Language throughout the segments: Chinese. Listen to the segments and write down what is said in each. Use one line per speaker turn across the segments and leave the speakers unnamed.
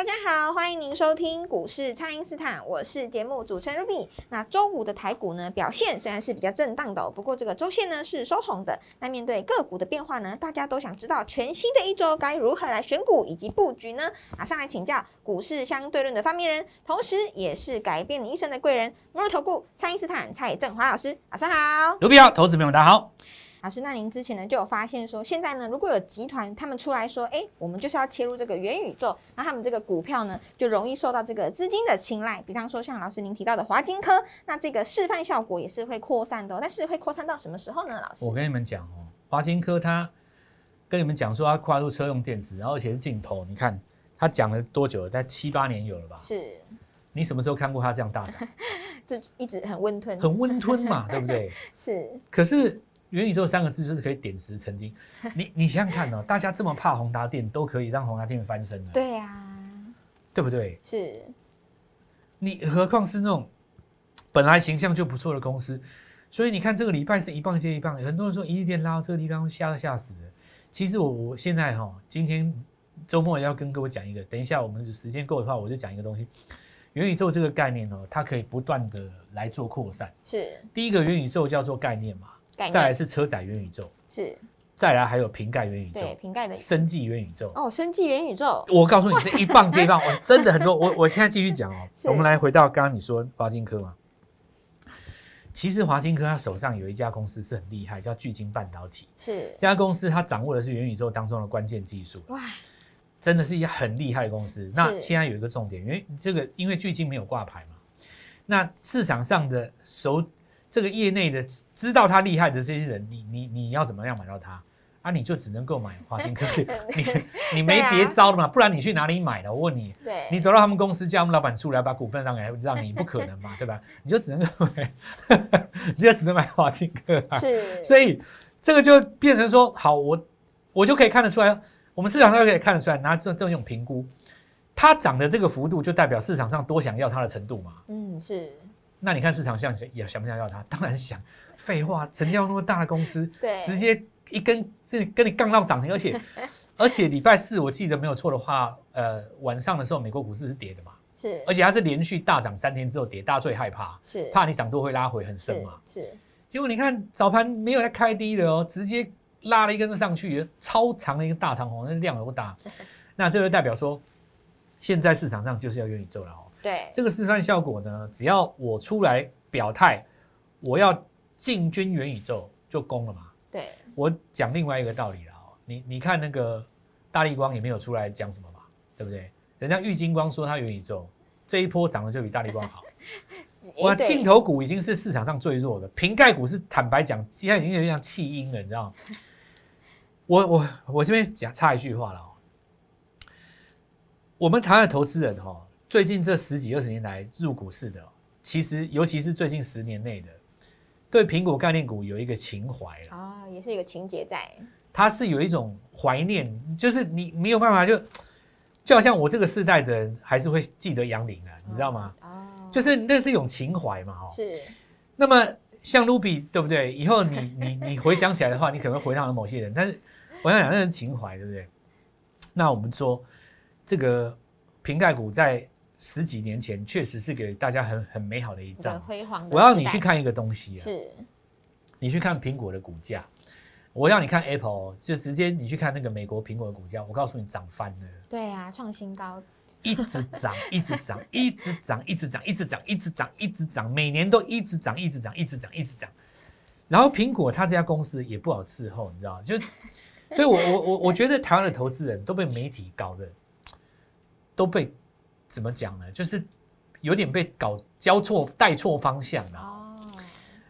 大家好，欢迎您收听股市蔡因斯坦，我是节目主持人 Ruby。那周五的台股呢，表现虽然是比较震荡的、不过这个周线呢是收红的。那面对个股的变化呢，大家都想知道全新的一周该如何来选股以及布局呢？马上来请教股市相对论的发明人，同时也是改变你一生的贵人——摩尔投顾蔡因斯坦蔡振华老师，早上好。
Ruby 好，投资朋友大家好。
老师，那您之前呢就有发现说，现在呢如果有集团他们出来说，哎，我们就是要切入这个元宇宙，那他们这个股票呢就容易受到这个资金的青睐。比方说像老师您提到的华金科，那这个示范效果也是会扩散的、哦，但是会扩散到什么时候呢？老师
我，跟你们讲哦，华金科它跟你们讲说它跨入车用电子，然后而且是镜头，你看它讲了多久了？在七八年有了吧？
是
你什么时候看过它这样大涨？
这一直很温吞，
很温吞嘛，对不对？
是
可是元宇宙三个字就是可以点石成金。你你想想看哦，大家这么怕宏达电，都可以让宏达电翻身了，
对呀、
对不对？
是
你何况是那种本来形象就不错的公司，所以你看这个礼拜是一棒接一棒，很多人说一利电拉到这个地方吓都吓死了。其实我我现在哈、今天周末也要跟各位讲一个，等一下我们时间够的话，我就讲一个东西。元宇宙这个概念哦，它可以不断的来做扩散。
是
第一个元宇宙叫做概念嘛，
概念
再来是车载元宇宙，
是
再来还有瓶盖元宇宙
对，瓶盖的
生技元宇宙。
哦，生技元宇宙
我告诉你，是一棒接一棒，我真的很多。我我现在继续讲哦，我们来回到刚刚你说华金科嘛。其实华金科他手上有一家公司是很厉害，叫聚晶半导体。
是
这家公司它掌握的是元宇宙当中的关键技术，
哇
真的是一家很厉害的公司。那
是
现在有一个重点，因为这个因为巨晶没有挂牌嘛，那市场上的熟这个业内的知道他厉害的这些人，你你你要怎么样买到它？啊，你就只能购买华金科技，你你没别招了嘛，不然你去哪里买的？我问你，
对，
你走到他们公司叫他们老板出来把股份让给让你，不可能嘛，对吧？你就只能 你就只能买华金科啊。
是
所以这个就变成说，好，我我就可以看得出来，我们市场上就可以看得出来，拿这这种评估，它涨的这个幅度，就代表市场上多想要它的程度嘛。
嗯是
那你看市场想也想不想要它？当然想。废话，成交那么大的公司，
对
直接一根这跟你杠到涨停，而且 而且礼拜四我记得没有错的话，呃，晚上的时候美国股市是跌的嘛，
是
而且它是连续大涨三天之后跌，大家最害怕，
是
怕你涨多会拉回很深嘛。
是是
结果你看早盘没有在开低的哦，直接拉了一根上去，超长的一个大长红，那量有多大？那这就代表说，现在市场上就是要元宇宙了哦。
对
这个示范效果呢，只要我出来表态，我要进军元宇宙就攻了嘛。
对
我讲另外一个道理了哦，你你看那个大力光也没有出来讲什么嘛，对不对？人家玉金光说它元宇宙这一波涨得就比大力光好。哇，
对
镜头股已经是市场上最弱的，瓶盖股是坦白讲，现在已经有点像弃婴了，你知道吗？我我我这边讲插一句话了哦，我们台湾的投资人哦，最近这十几二十年来入股市的哦，其实尤其是最近十年内的，对苹果概念股有一个情怀了，
啊，也是一个情节在，
它是有一种怀念，就是你没有办法就，就好像我这个世代的人还是会记得杨林啊，你知道吗？
哦，
就是那是一种情怀嘛，哦。
是
那么像 Ruby 对不对？以后你你你回想起来的话，你可能会回到某些人，但是我想讲那是情怀，对不对？那我们说这个瓶盖股在十几年前确实是给大家很很美好的一仗。
辉煌的
我要你去看一个东西啊，
是
你去看苹果的股价，我要你看 Apple，哦就直接你去看那个美国苹果的股价，我告诉你涨翻了。
对啊，创新高，
一直涨，一直涨，一直涨，一直涨，一直涨，一直涨，一直涨，每年都一直涨，一直涨，一直涨，一直涨。然后苹果它这家公司也不好伺候，你知道吗？就，所以我我我我觉得台湾的投资人都被媒体搞的，都被怎么讲呢？就是有点被搞交错带错方向了。
哦，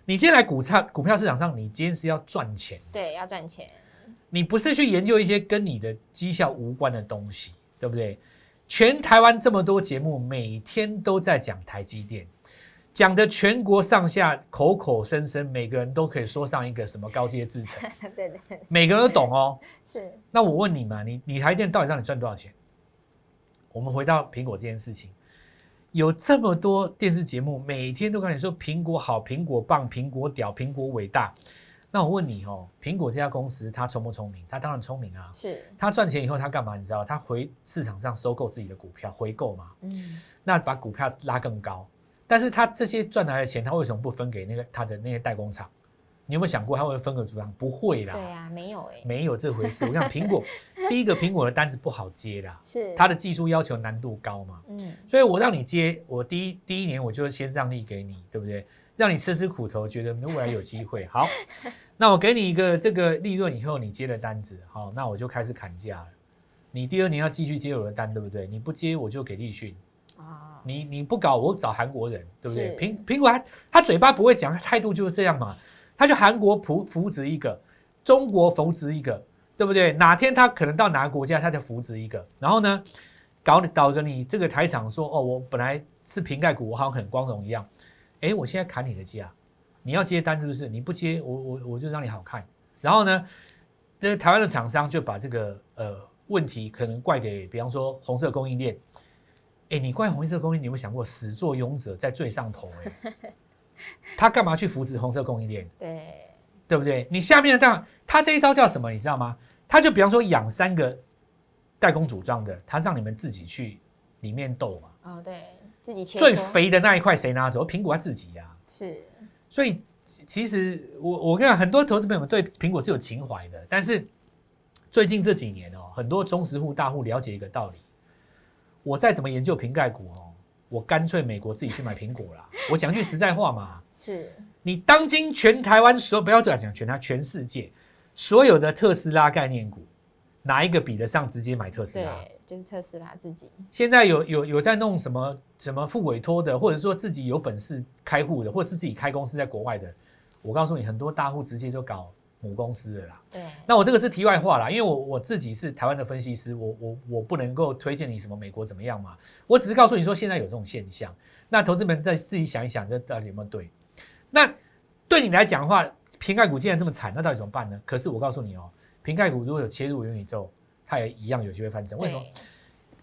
你今天来股票股票市场上，你今天是要赚钱，
对，要赚钱，
你不是去研究一些跟你的绩效无关的东西，对不对？全台湾这么多节目，每天都在讲台积电，讲的全国上下口口声声，每个人都可以说上一个什么高阶制程，
对对
每个人都懂哦。
是，
那我问你嘛，你你台积电到底让你赚多少钱？我们回到苹果这件事情，有这么多电视节目，每天都跟你说苹果好、苹果棒、苹果屌、苹果伟大。那我问你哦，苹果这家公司它聪不聪明？它当然聪明啊。
是，
它赚钱以后它干嘛？你知道？它回市场上收购自己的股票，回购嘛。
嗯，
那把股票拉更高。但是它这些赚来的钱，它为什么不分给那个它的那些代工厂？你有没有想过，它会分个主厂？不会啦。
对呀，没有哎，
没有这回事。我想苹果，第一个苹果的单子不好接啦，
是，
它的技术要求难度高嘛，
嗯，
所以我让你接，我第一第一年我就先让利给你，对不对？让你吃吃苦头，觉得未来有机会。好，那我给你一个这个利润以后，你接了单子，好，那我就开始砍价了。你第二年要继续接我的单，对不对？你不接我就给利讯。
啊，
你你不搞，我找韩国人，对不对？苹苹果他他嘴巴不会讲，他态度就是这样嘛。他就韩国扶扶植一个，中国扶植一个，对不对？哪天他可能到哪个国家，他就扶植一个，然后呢，搞搞个你这个台厂说，哦，我本来是瓶盖股，我好像很光荣一样，哎，我现在砍你的价，你要接单是不是？你不接，我我我就让你好看。然后呢，这台湾的厂商就把这个呃问题可能怪给，比方说红色供应链。哎，你怪红色供应链，你有没有想过始作俑者在最上头？哎，他干嘛去扶持红色供应链？
对，
对不对？你下面的他这一招叫什么？你知道吗？他就比方说养三个代工组装的，他让你们自己去里面斗嘛。
哦，对自己切
最肥的那一块谁拿走？苹果他自己呀、
是，
所以其其实我我跟你讲，很多投资朋友们对苹果是有情怀的，但是最近这几年哦，很多中实户大户了解一个道理：我再怎么研究瓶盖股哦，我干脆美国自己去买苹果啦。我讲句实在话嘛，
是，
你当今全台湾所有不要这样讲，全台全世界所有的特斯拉概念股，哪一个比得上直接买特斯拉？
对，就是特斯拉自己，
现在有有有在弄什么什么付委托的，或者说自己有本事开户的，或者是自己开公司在国外的，我告诉你，很多大户直接就搞母公司的啦。
对，
那我这个是题外话啦，因为我我自己是台湾的分析师，我我我不能够推荐你什么美国怎么样嘛，我只是告诉你说现在有这种现象，那投资们再自己想一想，这到底有没有对？那对你来讲的话，瓶盖股既然这么惨，那到底怎么办呢？可是我告诉你哦，瓶盖股如果有切入元宇宙，它也一样有机会翻身。为什么？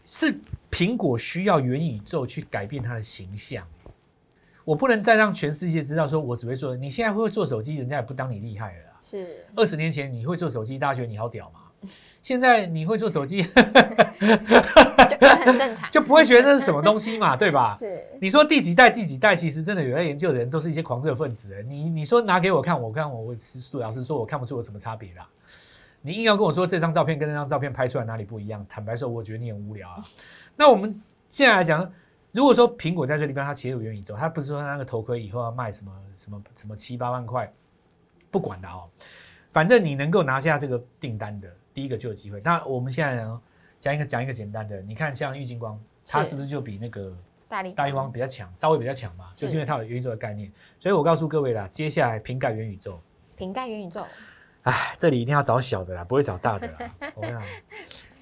是苹果需要元宇宙去改变它的形象。我不能再让全世界知道说我只会做。你现在会做手机，人家也不当你厉害了啦。
是，
二十年前你会做手机，大家觉得你好屌嘛？现在你会做手机，
就很正常，
就不会觉得这是什么东西嘛，对吧？
是，
你说第几代第几代，其实真的有在研究的人都是一些狂热分子。你你说拿给我看，我看我我老师说，我看不出有什么差别啦。你硬要跟我说这张照片跟那张照片拍出来哪里不一样，坦白说，我觉得你很无聊啊。那我们现在来讲，如果说苹果在这地方它切入元宇宙，它不是说它那个头盔以后要卖什么什么什么七八万块，不管了哦，反正你能够拿下这个订单的，第一个就有机会。那我们现在，讲一个讲一个简单的，你看像玉金光，它
是。
是不是就比那个
大力
大一光比较强，稍微比较强嘛，就是因为它有元宇宙的概念。所以我告诉各位啦，接下来瓶盖元宇宙，
瓶盖元宇宙，
哎，这里一定要找小的啦，不会找大的啦。我跟你讲，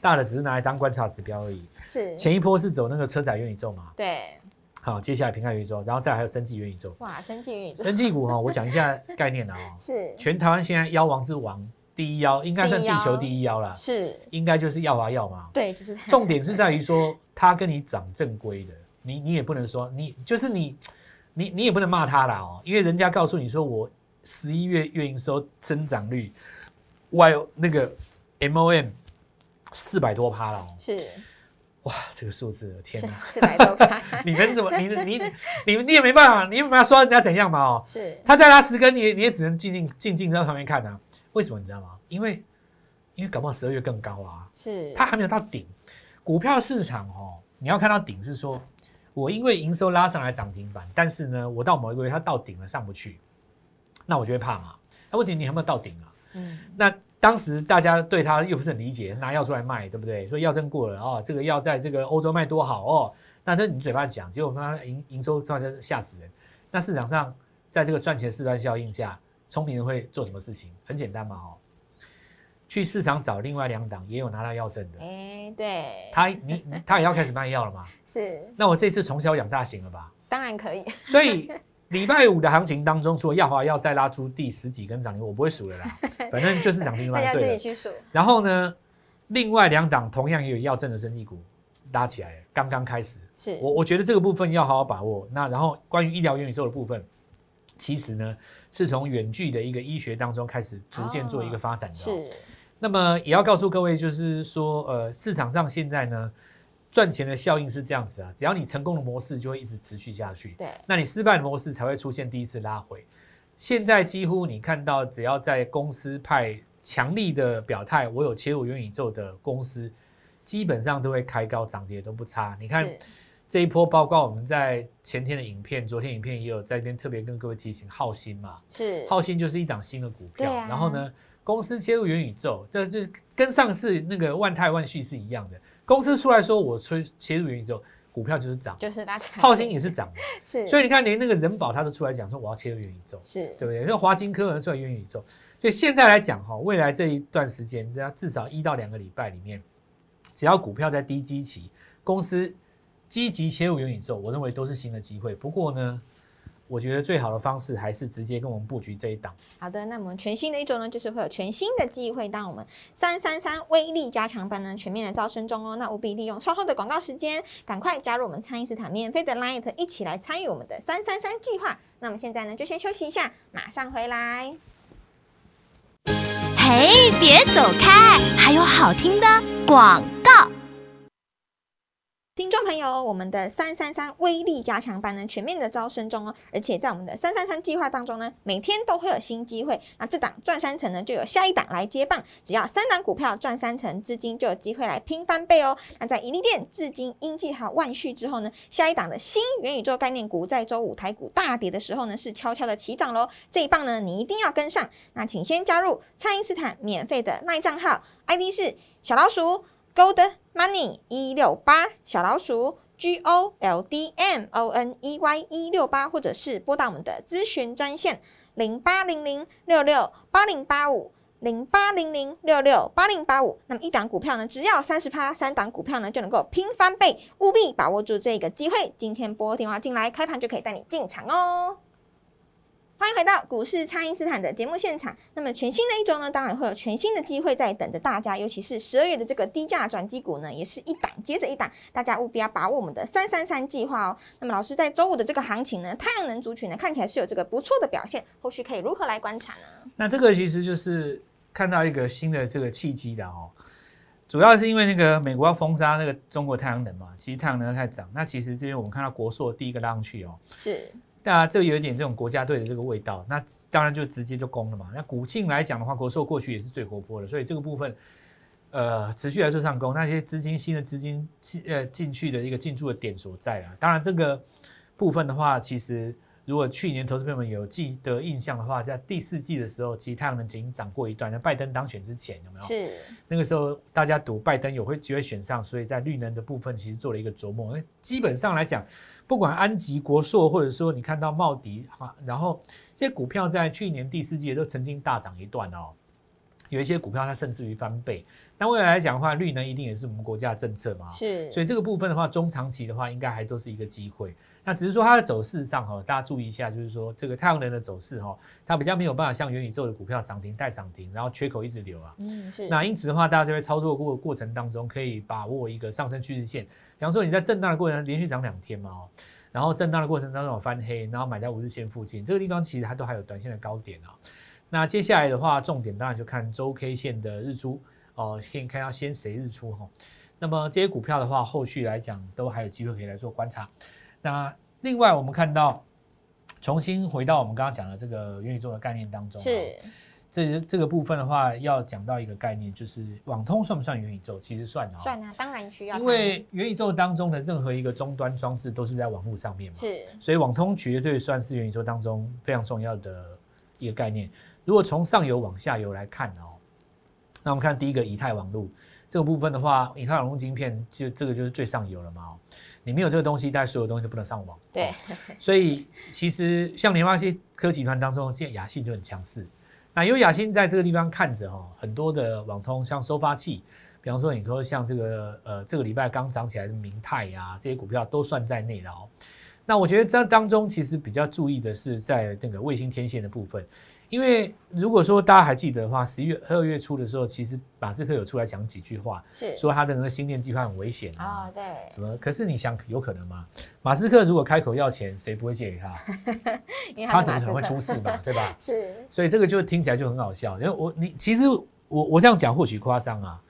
大的只是拿来当观察指标而已。
是，
前一波是走那个车载元宇宙嘛，
对，
好，接下来瓶盖元宇宙，然后再来还有生技元宇宙。
哇，生技元宇宙，
生技股哈，我讲一下 概念啊、哦，
是，
全台湾现在妖王之王，第一妖应该算地球第一妖啦，
是，
应该就是耀华耀嘛。
对，就是它
重点是在于说，他跟你涨正规的，你你也不能说你就是你，你你也不能骂他啦哦，因为人家告诉你说我十一月月营收增长率，，Y 那个 MOM 四百多趴了哦，
是
哇这个数字天
是
哪，
四百多趴，
你们怎么你你你你也没办法，你也没办法说人家怎样嘛哦，
是，
他再拉十根，你也你也只能静静静静在旁边看啊，为什么你知道吗？因为因为搞不好十二月更高啊。
是，
它还没有到顶。股票市场哦，你要看到顶是说，我因为营收拉上来涨停板，但是呢，我到某一个月它到顶了上不去，那我就会怕嘛。那问题你有没有到顶啊？
嗯，
那当时大家对它又不是很理解，拿药出来卖，对不对？说药证过了哦，这个药在这个欧洲卖多好哦，那这你嘴巴讲，结果它营营收突然间吓死人。那市场上在这个赚钱示范效应下，聪明人会做什么事情？很简单嘛哦，去市场找另外两档也有拿到药证的，
哎，对，
他你你他也要开始卖药了嘛？
是
那我这次从小养大型了吧？
当然可以，
所以礼拜五的行情当中，除了耀华要再拉出第十几根涨停，我不会数了啦，反正就是涨停板对了。
自己去数。
然后呢，另外两档同样也有要证的生技股拉起来了，刚刚开始。
是，
我我觉得这个部分要好好把握。那然后关于医疗元宇宙的部分，其实呢是从远距的一个医学当中开始逐渐做一个发展的、哦。
是，
那么也要告诉各位，就是说，呃，市场上现在呢赚钱的效应是这样子啊，只要你成功的模式就会一直持续下去，
对，
那你失败的模式才会出现第一次拉回。现在几乎你看到，只要在公司派强力的表态，我有切入元宇宙的公司，基本上都会开高涨跌都不差。你看这一波，包括我们在前天的影片，昨天影片也有在这边特别跟各位提醒，浩鑫嘛，
是，
浩鑫就是一档新的股票，
啊
然后呢，公司切入元宇宙，这就是跟上次那个万泰万旭是一样的。公司出来说我切切入元宇宙，股票就是涨，
就是拉起来。
浩鑫也是涨。
是，
所以你看，连那个人保他都出来讲说我要切入元宇宙，
是
对不对？那华金科能出来元宇宙，所以现在来讲哈，未来这一段时间，大家至少一到两个礼拜里面，只要股票在低基期，公司积极切入元宇宙，我认为都是新的机会。不过呢，我觉得最好的方式还是直接跟我们布局这一档。
好的，那么全新的一周呢，就是会有全新的机会，当我们三三三威力加强班呢全面的招生中哦，那务必利用稍后的广告时间，赶快加入我们餐饮斯坦免费的 Line，一起来参与我们的三三三计划。那么现在呢，就先休息一下，马上回来。
嘿，别走开，还有好听的广
朋友，我们的三三三威力加强班呢，全面的招生中哦，而且在我们的三三三计划当中呢，每天都会有新机会。那这档赚三成呢，就有下一档来接棒，只要三档股票赚三成，资金就有机会来拼翻倍哦。那在盈利店、至今、英记还有万旭之后呢，下一档的新元宇宙概念股，在周五台股大跌的时候呢，是悄悄的起涨喽。这一棒呢，你一定要跟上。那请先加入蔡因斯坦免费的耐账号，ID 是小老鼠。Gold Money 一六八小老鼠 G O L D M O N E Y 一六八，或者是拨打我们的咨询专线零八零零六六八零八五零八零零六六八零八五。那么一档股票呢，只要三十趴，三档股票呢就能够拼翻倍，务必把握住这个机会。今天拨电话进来，开盘就可以带你进场哦。欢迎回到股市蔡因斯坦的节目现场。那么全新的一周呢，当然会有全新的机会在等着大家，尤其是十二月的这个低价转机股呢，也是一档接着一档，大家务必要把握我们的 三三三计划哦。那么老师在周五的这个行情呢，太阳能族群呢看起来是有这个不错的表现，后续可以如何来观察呢？
那这个其实就是看到一个新的这个契机的哦。主要是因为那个美国要封杀那个中国太阳能嘛，其实太阳能在涨。那其实这边我们看到国硕第一个拉上去哦，
是
那这有一点这种国家队的这个味道，那当然就直接就攻了嘛。那股性来讲的话，国寿过去也是最活泼的，所以这个部分，呃，持续来做上攻，那些资金新的资金进呃进去的一个进驻的点所在啊。当然这个部分的话，其实如果去年投资朋友们有记得印象的话，在第四季的时候，其实太阳能已经涨过一段。那拜登当选之前有没有？
是
那个时候大家赌拜登有会机会选上，所以在绿能的部分其实做了一个琢磨。那基本上来讲，不管安吉、国硕，或者说你看到茂迪哈，然后这些股票在去年第四季都曾经大涨一段哦。有一些股票它甚至于翻倍。那未来来讲的话，绿能一定也是我们国家的政策嘛，
是，
所以这个部分的话，中长期的话，应该还都是一个机会。那只是说它的走势上哈，大家注意一下，就是说这个太阳能的走势哈，它比较没有办法像元宇宙的股票涨停带涨停，然后缺口一直留啊。
嗯是
那因此的话，大家在操作过过程当中，可以把握一个上升趋势线。比方说你在震荡的过程连续涨两天嘛哦，然后震荡的过程当中有翻黑，然后买在五日线附近，这个地方其实它都还有短线的高点啊。那接下来的话，重点当然就看周 K 线的日出哦，可以看到先谁日出哈。那么这些股票的话，后续来讲都还有机会可以来做观察。那另外我们看到，重新回到我们刚刚讲的这个元宇宙的概念当中，
是
这这个部分的话，要讲到一个概念，就是网通算不算元宇宙？其实算啊、
算啊，当然需要，
因为元宇宙当中的任何一个终端装置都是在网络上面嘛，
是
所以网通绝对算是元宇宙当中非常重要的一个概念。如果从上游往下游来看哦，那我们看第一个以太网络这个部分的话，以太网络晶片就这个就是最上游了嘛哦，你没有这个东西，大概所有东西都不能上网。
对
哦所以其实像联发科科集团当中，现在雅信就很强势。那因为雅信在这个地方看着哈，很多的网通像收发器，比方说你说像这个呃这个礼拜刚涨起来的明泰呀，这些股票都算在内了哦。那我觉得这当中其实比较注意的是在那个卫星天线的部分，因为如果说大家还记得的话，十一月二月初的时候，其实马斯克有出来讲几句话，
是
说他的那个星链计划很危险啊
啊，，对，
什么？可是你想有可能吗？马斯克如果开口要钱，谁不会借给他？他怎么可能会出事嘛？对吧？
是
所以这个就听起来就很好笑。因为我你其实我我这样讲或许夸张啊，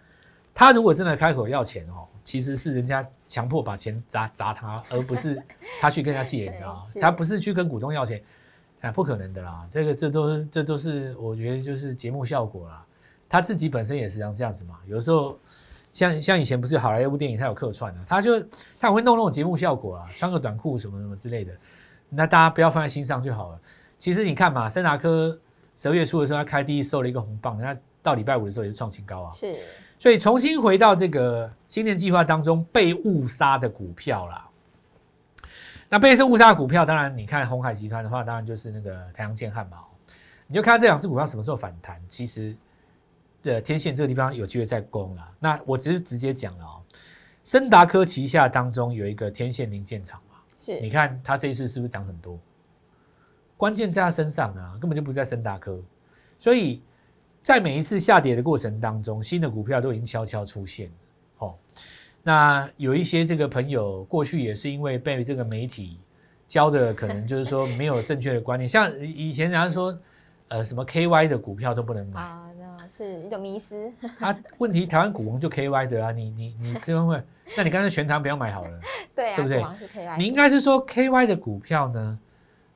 他如果真的开口要钱哦，其实是人家强迫把钱砸砸他，而不是 他去跟人家借，你知道吗他不是去跟股东要钱，啊，不可能的啦。这个这都是这都是我觉得就是节目效果啦。他自己本身也是这样子嘛，有时候。像像以前不是有好莱坞电影，他有客串的，他就他很会弄那种节目效果啊，穿个短裤什么什么之类的，那大家不要放在心上就好了。其实你看嘛，森达科十二月初的时候，他开低收了一个红棒，那到礼拜五的时候也是创新高啊。
是
所以重新回到这个新年计划当中被误杀的股票啦。那被是误杀的股票，当然你看红海集团的话，当然就是那个太阳建汉嘛。你就看这两只股票什么时候反弹，其实的天线这个地方有机会再攻了。那我只是直接讲了哦，森达科旗下当中有一个天线零件厂嘛，
是你
看它这一次是不是涨很多？关键在它身上啊，根本就不是在森达科，所以在每一次下跌的过程当中，新的股票都已经悄悄出现了。哦，那有一些这个朋友过去也是因为被这个媒体教的，可能就是说没有正确的观念，像以前人家说，呃，什么 KY 的股票都不能买，
啊，那是一种迷思，
啊，问题台湾股王就 KY 的啊，你你你跟会，那你干脆全台不要买好了。
对啊，
对不对
股王是 KY，
你应该是说 KY 的股票呢，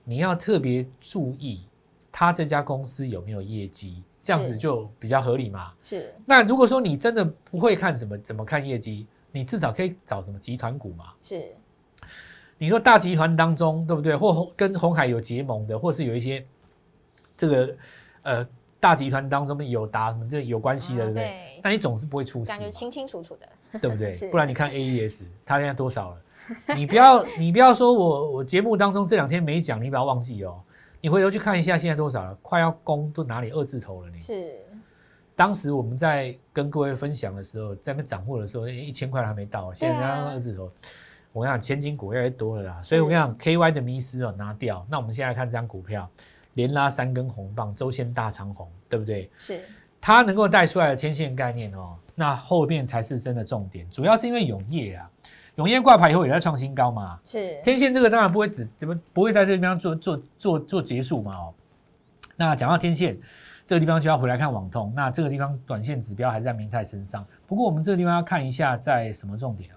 你要特别注意它这家公司有没有业绩，这样子就比较合理嘛。
是
那如果说你真的不会看怎么怎么看业绩，你至少可以找什么集团股嘛。
是
你说大集团当中，对不对？或红跟红海有结盟的，或是有一些这个呃大集团当中有达什么这有关系的，
啊
对不对？
对
那你总是不会出事
清清楚楚的，
对不对？不然你看 AES，它现在多少了？你不要你不要说我我节目当中这两天没讲，你不要忘记哦。你回头去看一下，现在多少了？快要攻都哪里二字头了你？
是
当时我们在跟各位分享的时候，在那边涨货的时候，一千块还没到，现在
对啊
人家二字头。我跟你讲，千金股越来越多了啦，所以我跟你讲，KY 的迷失哦拿掉。那我们现在看这张股票，连拉三根红棒，周线大长红，对不对？
是
它能够带出来的天线概念哦，那后面才是真的重点。主要是因为永业啊，永业挂牌以后也在创新高嘛。
是
天线这个当然不会只怎么不会在这地方做做做做结束嘛哦。那讲到天线这个地方就要回来看网通，那这个地方短线指标还是在明泰身上。不过我们这个地方要看一下在什么重点啊，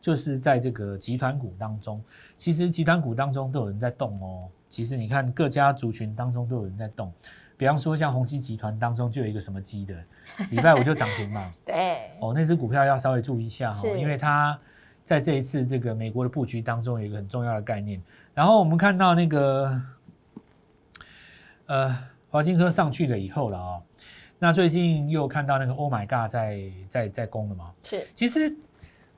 就是在这个集团股当中，其实集团股当中都有人在动哦。其实你看各家族群当中都有人在动，比方说像宏基集团当中就有一个什么基的，礼拜五就涨停嘛。
对
哦，那只股票要稍微注意一下哈、
是
因为它在这一次这个美国的布局当中有一个很重要的概念。然后我们看到那个呃华金科上去了以后了啊、那最近又看到那个 Oh my God 在在在攻了嘛。
是
其实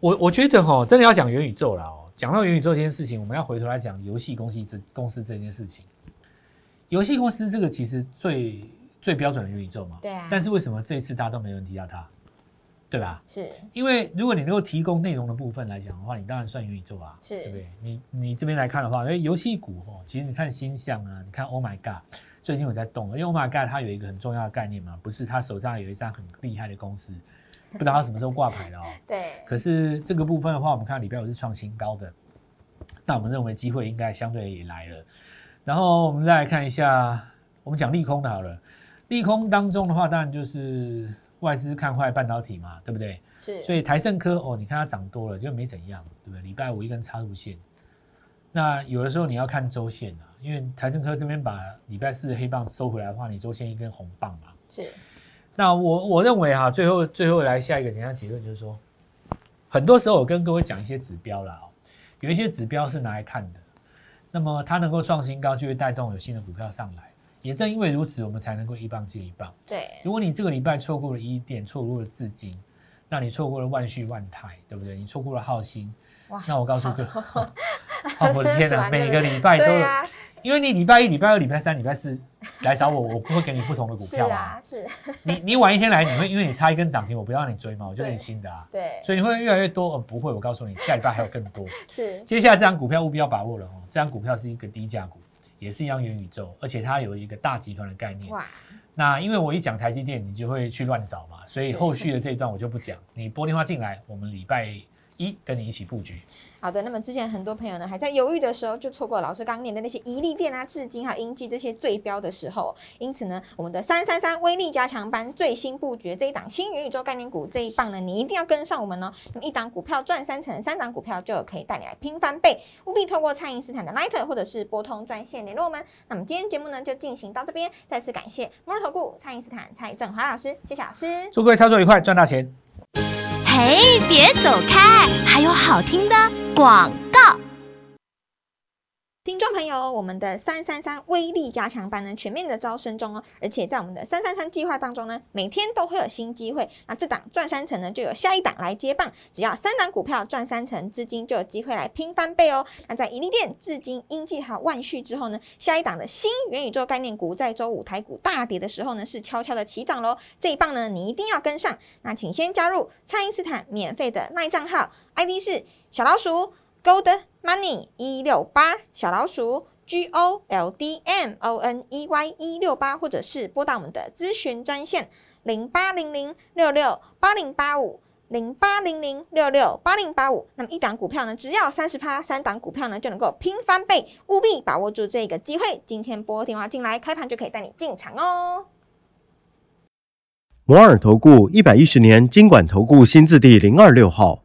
我我觉得哈、真的要讲元宇宙了哦。讲到元宇宙这件事情，我们要回头来讲游戏公司这公司这件事情。游戏公司这个其实最最标准的元宇宙嘛，
对啊
但是为什么这一次大家都没人提到它，对吧？
是
因为如果你能够提供内容的部分来讲的话，你当然算元宇宙啊，
是
对不对？你你这边来看的话，因为游戏股哦，其实你看星象啊，你看 Oh my God，最近有在动，因为 Oh my God 它有一个很重要的概念嘛，不是它手上有一张很厉害的公司，不知道它什么时候挂牌了哦。
对
可是这个部分的话，我们看礼拜五是创新高的，那我们认为机会应该相对也来了。然后我们再来看一下，我们讲利空的好了。利空当中的话，当然就是外资看坏半导体嘛，对不对？
是
所以台盛科哦，你看它涨多了就没怎样，对不对？礼拜五一根插入线，那有的时候你要看周线啊，因为台盛科这边把礼拜四的黑棒收回来的话，你周线一根红棒嘛。
是
那我我认为哈、最后最后来下一个简单结论就是说，很多时候我跟各位讲一些指标啦、哦，有一些指标是拿来看的，那么它能够创新高，就会带动有新的股票上来。也正因为如此，我们才能够一棒接一棒。
对
如果你这个礼拜错过了一店，错过了至今，那你错过了万旭、万泰，对不对？你错过了浩鑫，
哇
那我告诉各位，我的天哪，每个礼拜都有，因为你礼拜一、礼拜二、礼拜三、礼拜四来找我，我不会给你不同的股
是
票
啊，是，
你你晚一天来，你会因为你差一根涨停，我不要让你追嘛，我就给你新的啊。
对，
所以你会越来越多，呃，不会，我告诉你，下礼拜还有更多。
是，
接下来这张股票务必要把握了哦，这张股票是一个低价股，也是一样元宇宙，而且它有一个大集团的概念。
哇，
那因为我一讲台积电，你就会去乱找嘛，所以后续的这一段我就不讲。你拨电话进来，我们礼拜一跟你一起布局。
好的，那么之前很多朋友呢还在犹豫的时候，就错过老师刚念的那些宜利电啊、至今啊英记这些最标的时候。因此呢，我们的三三三威力加强班最新布局这一档新元宇宙概念股这一棒呢，你一定要跟上我们哦。那么一档股票赚三成，三档股票就可以带你来拼翻倍。务必透过蔡因斯坦的 Light 或者是拨通专线联络我们。那么今天节目呢就进行到这边，再次感谢摩尔投顾蔡因斯坦蔡振华老师，谢谢老师。
祝各位操作愉快，赚大钱！
嘿，别走开，还有好听的广告。
听众朋友，我们的三三三威力加强班呢，全面的招生中哦，而且在我们的三三三计划当中呢，每天都会有新机会。那这档赚三成呢，就有下一档来接棒，只要三档股票赚三成，资金就有机会来拼翻倍哦。那在盈利店、至今、英记还有万旭之后呢，下一档的新元宇宙概念股在周五台股大跌的时候呢，是悄悄的起涨喽。这一棒呢，你一定要跟上。那请先加入蔡因斯坦免费的卖账号，ID 是小老鼠。Gold Money 一六八小老鼠 G O L D M O N E Y 一六八，或者是拨打我们的咨询专线零八零零六六八零八五零八零零六六八零八五。那么一档股票呢，只要三十趴，三档股票呢就能够拼翻倍，务必把握住这个机会。今天拨电话进来，开盘就可以带你进场哦。
摩尔投顾一百一十年经管投顾新字第零二六号。